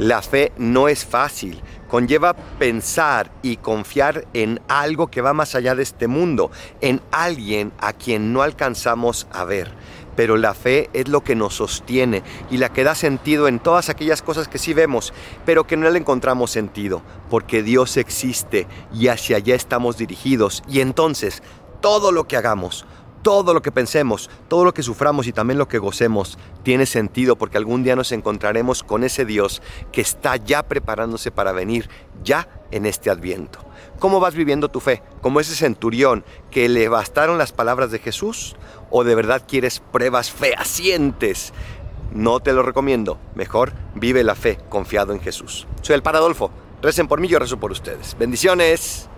La fe no es fácil, conlleva pensar y confiar en algo que va más allá de este mundo, en alguien a quien no alcanzamos a ver. Pero la fe es lo que nos sostiene y la que da sentido en todas aquellas cosas que sí vemos, pero que no le encontramos sentido, porque Dios existe y hacia allá estamos dirigidos. Y entonces, todo lo que hagamos, todo lo que pensemos, todo lo que suframos y también lo que gocemos tiene sentido porque algún día nos encontraremos con ese Dios que está ya preparándose para venir ya en este adviento. ¿Cómo vas viviendo tu fe? ¿Como ese centurión que le bastaron las palabras de Jesús? ¿O de verdad quieres pruebas fehacientes? No te lo recomiendo. Mejor vive la fe confiado en Jesús. Soy el Paradolfo. Recen por mí, yo rezo por ustedes. Bendiciones.